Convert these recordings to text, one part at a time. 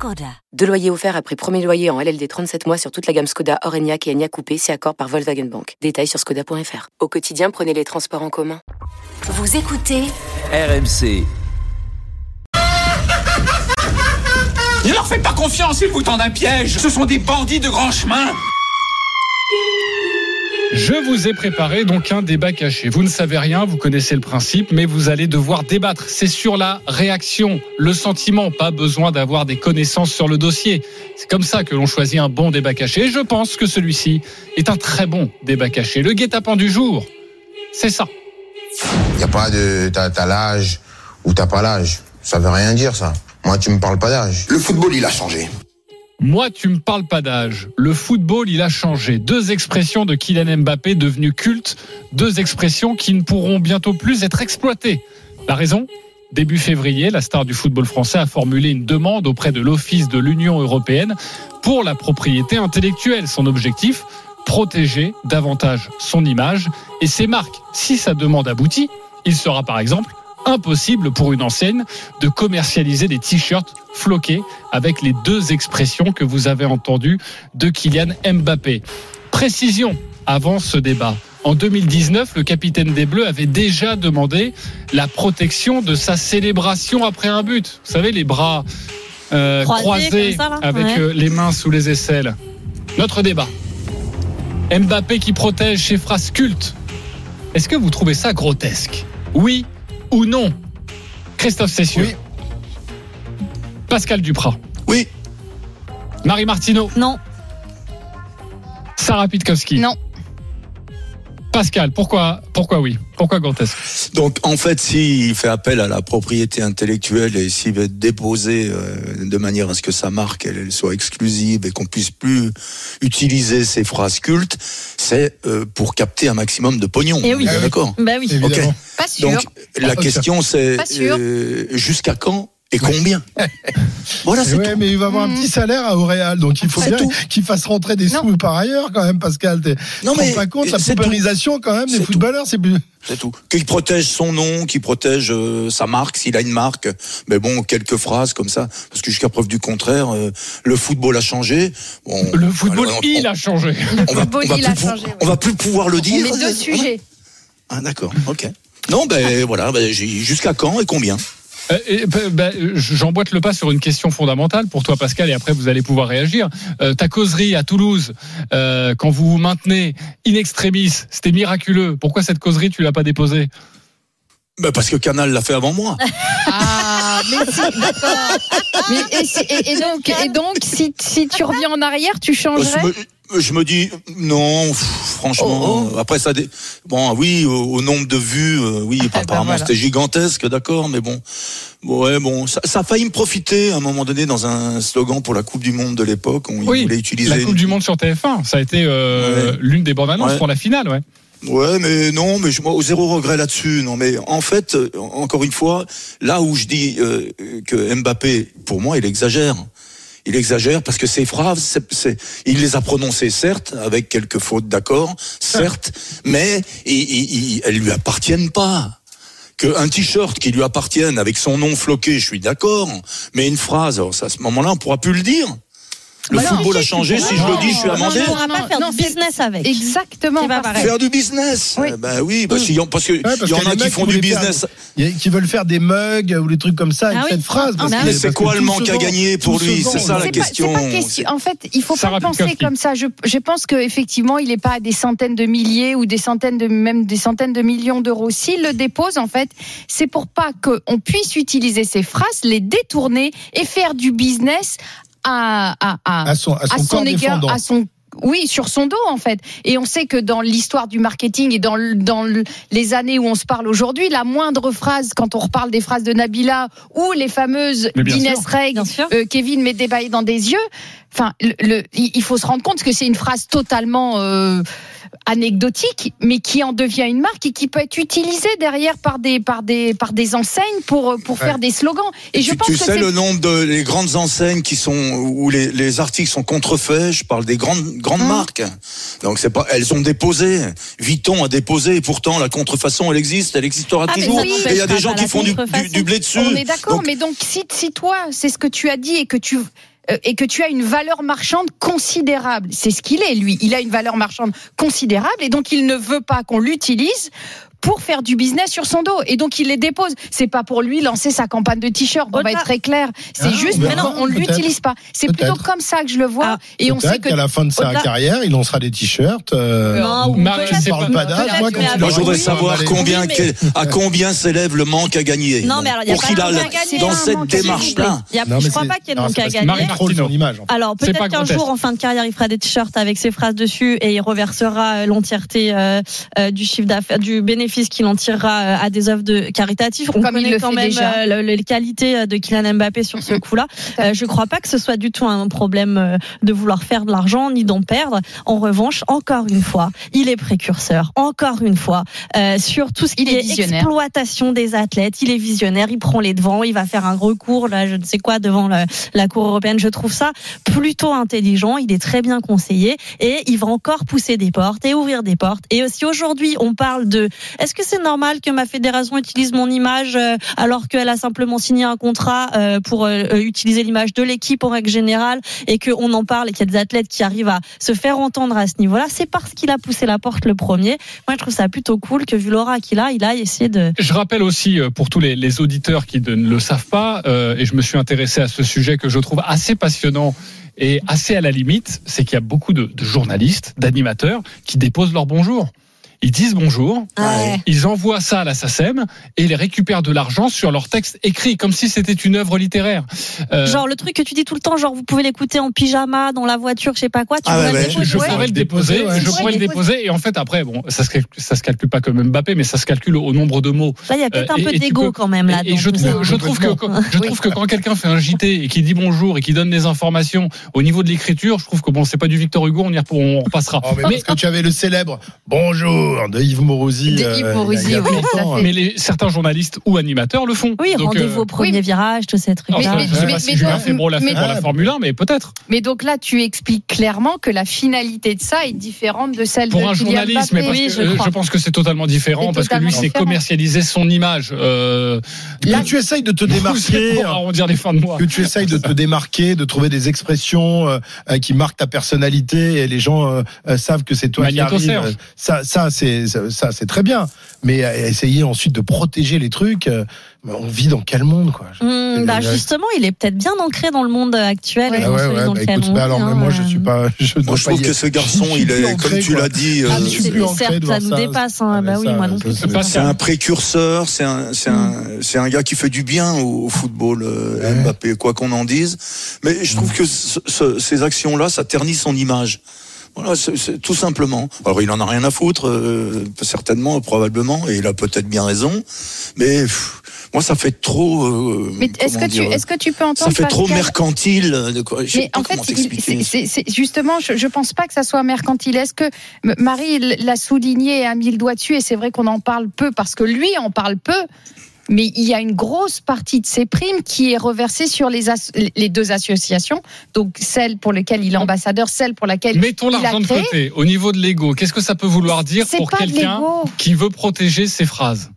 Skoda. Deux loyers offerts après premier loyer en LLD 37 mois sur toute la gamme Skoda, Orenia et Enya Coupé, c'est accord par Volkswagen Bank. Détails sur skoda.fr. Au quotidien, prenez les transports en commun. Vous écoutez RMC. Ne leur faites pas confiance, ils vous tendent un piège. Ce sont des bandits de grand chemin. Je vous ai préparé donc un débat caché. Vous ne savez rien, vous connaissez le principe, mais vous allez devoir débattre. C'est sur la réaction, le sentiment, pas besoin d'avoir des connaissances sur le dossier. C'est comme ça que l'on choisit un bon débat caché. Et je pense que celui-ci est un très bon débat caché. Le guet-apens du jour, c'est ça. Il n'y a pas de t'as, l'âge ou t'as pas l'âge. Ça veut rien dire ça. Moi tu me parles pas d'âge. Le football il a changé. Moi, tu me parles pas d'âge. Le football, il a changé. Deux expressions de Kylian Mbappé devenues cultes. Deux expressions qui ne pourront bientôt plus être exploitées. La raison Début février, la star du football français a formulé une demande auprès de l'Office de l'Union européenne pour la propriété intellectuelle. Son objectif protéger davantage son image et ses marques. Si sa demande aboutit, il sera par exemple impossible pour une enseigne de commercialiser des t-shirts floqués avec les deux expressions que vous avez entendues de Kylian Mbappé. Précision avant ce débat. En 2019, le capitaine des Bleus avait déjà demandé la protection de sa célébration après un but. Vous savez, les bras euh, Croisés ça, avec Ouais. euh, les mains sous les aisselles. Notre débat. Mbappé qui protège ses phrases cultes. Est-ce que vous trouvez ça grotesque? Oui ou non Christophe Cessieux. Oui. Pascal Duprat. Oui. Marie Martineau. Non, Sarah Pitkowski. non. Pascal, pourquoi, pourquoi oui? Pourquoi grotesque Donc en fait, s'il fait appel à la propriété intellectuelle et s'il veut déposer euh, de manière à ce que sa marque elle, elle soit exclusive et qu'on puisse plus utiliser ses phrases cultes, c'est euh, pour capter un maximum de pognon. Eh oui. On est D'accord? Bah oui. Ok. Évidemment. Pas sûr. Donc la Pas question c'est euh, jusqu'à quand et combien Voilà, c'est Ouais, tout. mais il va avoir un petit salaire à Auréal, donc il faut bien qu'il fasse rentrer des Non. sous par ailleurs quand même, Pascal. Non, mais rends pas compte la paupérisation quand même des footballeurs, c'est plus. C'est tout. Qu'il protège son nom, qu'il protège euh, sa marque, s'il a une marque. Mais bon, quelques phrases comme ça, parce que jusqu'à preuve du contraire, euh, le football a changé. Bon, Le football, alors, on- il a changé. on va, football, on va il plus a changé, ouais. on va plus pouvoir le dire. On met deux sujets. Ah d'accord, ok. Non, ben voilà, ben, jusqu'à quand et combien? Euh, bah, bah, J'emboîte le pas sur une question fondamentale pour toi, Pascal, et après vous allez pouvoir réagir. Euh, ta causerie à Toulouse, euh, quand vous vous maintenez in extremis, c'était miraculeux. Pourquoi cette causerie, tu l'as pas déposée? Ben, Parce que Canal l'a fait avant moi. Ah, mais si, d'accord. Et, si- et- et donc, et donc, si, si tu reviens en arrière, tu changerais? Je me dis, non, pff, franchement, Oh, après ça... Dé... Bon, oui, au, au nombre de vues, euh, oui, ben apparemment voilà. c'était gigantesque, d'accord, mais bon... Ouais, bon, ça, ça a failli me profiter à un moment donné dans un slogan pour la Coupe du Monde de l'époque. On Oui, voulait utiliser La Coupe du Monde sur TF1, ça a été euh, Ouais. l'une des bandes annonces Ouais. pour la finale, ouais. Ouais, mais non, mais je, moi, zéro regret là-dessus. Non, mais en fait, euh, encore une fois, là où je dis euh, que Mbappé, pour moi, il exagère. Il exagère parce que ses phrases, il les a prononcées certes avec quelques fautes, d'accord, certes, mais il, il- elles lui appartiennent pas. Que un t-shirt qui lui appartienne avec son nom floqué, je suis d'accord, mais une phrase, ça, à ce moment-là, on pourra plus le dire. Le Bah non. football a changé. Si je le dis, je suis amendé. on pourra pas faire Non, du business avec. Exactement. Pas pareil. Faire du business. Oui. Eh Ben oui, parce, qu'il y en- parce y a qui font du faire business. Qui veulent faire des mugs ou des trucs comme ça avec Ah oui. cette phrase. Ah, que- mais c'est quoi le manque à gagner pour lui. C'est ça la question. En fait, il faut Sarah pas penser comme ça. Je, je pense qu'effectivement, il n'est pas à des centaines de milliers ou des centaines de même des centaines de millions d'euros. S'il le dépose, en fait, c'est pour pas qu'on puisse utiliser ces phrases, les détourner et faire du business à, à, à, à son, à son, égard, défendant. à son oui, sur son dos en fait. Et on sait que dans l'histoire du marketing et dans, le- dans le- les années où on se parle aujourd'hui, la moindre phrase, quand on reparle des phrases de Nabila ou les fameuses d'Inès Reg, euh, Kevin met des bails dans des yeux. Enfin, le, il faut se rendre compte que c'est une phrase totalement euh, anecdotique, mais qui en devient une marque et qui peut être utilisée derrière par des par des par des enseignes pour pour Ouais. faire des slogans. Et je tu, pense tu que sais le nombre de les grandes enseignes qui sont où les, les articles sont contrefaits. Je parle des grandes grandes Hum. marques. Donc c'est pas elles ont déposé. Vuitton a déposé et pourtant la contrefaçon elle existe, elle existera Ah, toujours. Et il y a des gens qui font du, du, blé dessus. On est d'accord, mais donc si, si toi, c'est ce que tu as dit et que tu et que tu as une valeur marchande considérable, c'est ce qu'il est lui. Il a une valeur marchande considérable et donc il ne veut pas qu'on l'utilise pour faire du business sur son dos et donc il les dépose. C'est pas pour lui lancer sa campagne de t-shirt. On va être très clair. C'est Ah, juste on qu'on verra, on peut-être. l'utilise pas. C'est plutôt comme ça que je le vois Ah, et on sait qu'à la fin de sa carrière, il lancera des t-shirts. euh, Non, on parle pas- d'âge, moi, mais quand tu avant- Moi, je voudrais savoir mais- combien, Oui, mais- à combien s'élève le manque à gagner? Non, mais alors, il y a pour pas qu'il a dans cette démarche-là. Non, mais je crois c'est- pas qu'il y ait de non, manque à gagner. Alors peut-être qu'un jour en fin de carrière il fera des t-shirts avec ses phrases dessus et il reversera euh, l'entièreté euh, euh, du chiffre d'affaires, du bénéfice qu'il en tirera euh, à des œuvres de caritatif. On Comme il connaît le quand même euh, le- les qualités euh, de Kylian Mbappé sur ce coup-là. à fait. Euh, je crois pas que ce soit du tout un problème de vouloir faire de l'argent ni d'en perdre. En revanche, encore une fois, il est précurseur. Encore une fois, euh, sur tout ce qui Il est est exploitation des athlètes, il est visionnaire. Il prend les devants. Il va faire un recours là, je ne sais quoi devant le- la Cour européenne. Je trouve ça plutôt intelligent, il est très bien conseillé et il va encore pousser des portes et ouvrir des portes. Et si aujourd'hui on parle de est-ce que c'est normal que ma fédération utilise mon image euh, alors qu'elle a simplement signé un contrat euh, pour euh, utiliser l'image de l'équipe en règle générale et qu'on en parle et qu'il y a des athlètes qui arrivent à se faire entendre à ce niveau-là, c'est parce qu'il a poussé la porte le premier. Moi je trouve ça plutôt cool que vu l'aura qu'il a, il a essayé de Je rappelle aussi pour tous les, auditeurs qui ne le savent pas, et je me suis intéressé à ce sujet que je trouve assez passionnant et assez à la limite, c'est qu'il y a beaucoup de journalistes, d'animateurs qui déposent leur bonjour. Ils disent bonjour, Ouais. ils envoient ça à la SACEM et ils récupèrent de l'argent sur leur texte écrit, comme si c'était une œuvre littéraire. Euh, Genre le truc que tu dis tout le temps, genre vous pouvez l'écouter en pyjama dans la voiture, je sais pas quoi. Tu Ah pourrais ouais, le ouais. déposer. je Ouais. pourrais le déposer, Ouais, je pourrais le déposer et en fait après bon ça se calcule, ça se calcule pas comme Mbappé mais ça se calcule au nombre de mots. Là il y a peut-être Euh, un et- peu d'ego peux- quand même là. Et, et je trouve, je trouve que quand, je trouve que quand quelqu'un fait un JT et qui dit bonjour et qui donne des informations au niveau de l'écriture, je trouve que bon c'est pas du Victor Hugo, on y repassera. Oh, mais parce que tu avais le célèbre Bonjour de Yves Morosi. De euh, Yves a- Morosi, oui. Mais les, certains journalistes ou animateurs le font. Oui, rendez-vous euh, au premier oui. virage, tous ces trucs alors, là. ça, je sais mais- pas si mais Julien donc- Febro l'a fait mais pour la Formule 1, mais peut-être. Mais donc là, tu expliques clairement que la finalité de ça est différente de celle Pour de un Kylian journaliste, mais parce Oui, que, je euh, je pense que c'est totalement différent parce que lui c'est commercialiser son image. Euh, Que tu essayes de te démarquer. arrondir les fins de mois. que tu essayes de te démarquer, de trouver des expressions euh, euh, qui marquent ta personnalité et les gens euh, euh, savent que c'est toi qui arrive. Euh, Ça, ça c'est ça, c'est très bien. Mais euh, essayer ensuite de protéger les trucs. euh, on vit dans quel monde quoi? Hum, bah, justement, il est peut-être bien ancré dans le monde actuel. et Ah dans ouais, celui ouais, dans bah écoute, bah alors vit, mais hein, moi je euh. suis pas. Je Moi, trouve que ce garçon, il est, ancré, comme tu l'as dit, euh, Ah, je mais suis c'est- plus ancré certes, ça nous ça. dépasse. hein, Ah, bah mais oui, ça, moi non ça, plus. c'est- un précurseur, c'est un, c'est un, c'est un gars qui fait du bien au, au football, euh. Mbappé, quoi qu'on en dise. Mais je trouve que ce- ce- ces actions-là, ça ternit son image. Voilà, tout simplement. Alors, il en a rien à foutre, euh, certainement, probablement, et il a peut-être bien raison. Mais pff, moi, ça fait trop. euh, Mais est-ce que tu dire, est-ce que tu peux ça entendre fait trop mercantile. euh, De quoi, je sais Mais en fait, c'est- justement, je, je pense pas que ça soit mercantile. Est-ce que Marie l'a souligné et a mis le doigt dessus Et c'est vrai qu'on en parle peu parce que lui en parle peu. Mais il y a une grosse partie de ces primes qui est reversée sur les, as- les deux associations, donc celle pour laquelle il est ambassadeur, celle pour laquelle Mettons il a l'argent de côté. Au niveau de l'ego, qu'est-ce que ça peut vouloir dire pour quelqu'un qui veut protéger ses phrases?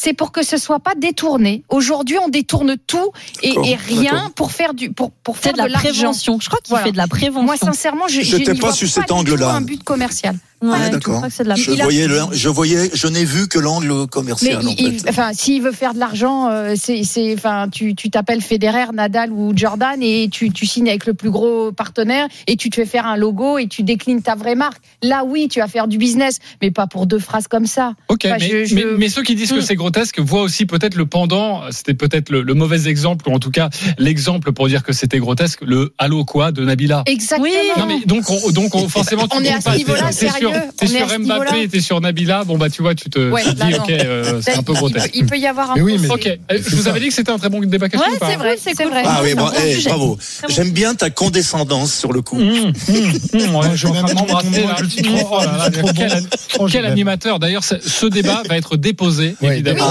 C'est pour que ce soit pas détourné. Aujourd'hui, on détourne tout et, rien pour faire du pour pour C'est faire de la prévention. Je crois qu'il Voilà. fait de la prévention. Moi, sincèrement, je, n'y pas sur cet angle-là. Un but commercial. Ouais, Ah, je d'accord. il voyais, le- je voyais, je n'ai vu que l'angle Mais commercial. en il- il- fait. enfin, s'il veut faire de l'argent, euh, c'est, c'est, enfin, tu, tu t'appelles Federer, Nadal ou Jordan et tu, tu signes avec le plus gros partenaire et tu te fais faire un logo et tu déclines ta vraie marque. Là, oui, tu vas faire du business, mais pas pour deux phrases comme ça. Ok, Enfin, mais, je- je- mais- mais ceux qui disent que Hmm. c'est grotesque voient aussi peut-être le pendant, c'était peut-être le, le mauvais exemple, ou en tout cas l'exemple pour dire que c'était grotesque, le Allô quoi de Nabila. Exactement. Oui. Non mais donc on, donc on, forcément tu On est à ce niveau-là, c'est c'est sûr. Sur, t'es sur. Mbappé et t'es sur Nabila, bon bah tu vois, tu te, Ouais, tu te là, dis ok, euh, c'est un peu Il grotesque. Il peut y avoir un. Mais oui, mais-. Ok, euh, je vous avais dit que c'était un très bon débat caché Ouais, ou pas c'est vrai, c'est cool. vrai. Ah oui, bon, eh, bravo. J'aime bien ta condescendance sur le coup. Mmh, mmh, mmh, ouais, je suis en train de m'embrasser moi, là. Oh là là, quel. Oh, quel animateur D'ailleurs, ce débat va être déposé évidemment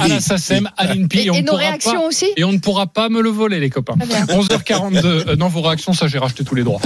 à la SACEM, à l'INPI, Et, nos pourra réactions pas aussi et on ne pourra pas me le voler, les copains. Très bien. 11h42. euh, non, vos réactions, ça, j'ai racheté tous les droits.